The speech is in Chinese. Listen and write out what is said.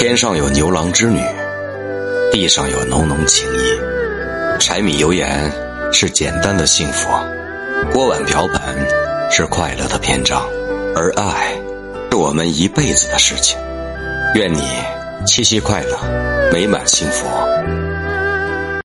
天上有牛郎织女地上有浓浓情谊。柴米油盐是简单的幸福锅碗瓢盆是快乐的篇章而爱是我们一辈子的事情。愿你七夕快乐美满幸福。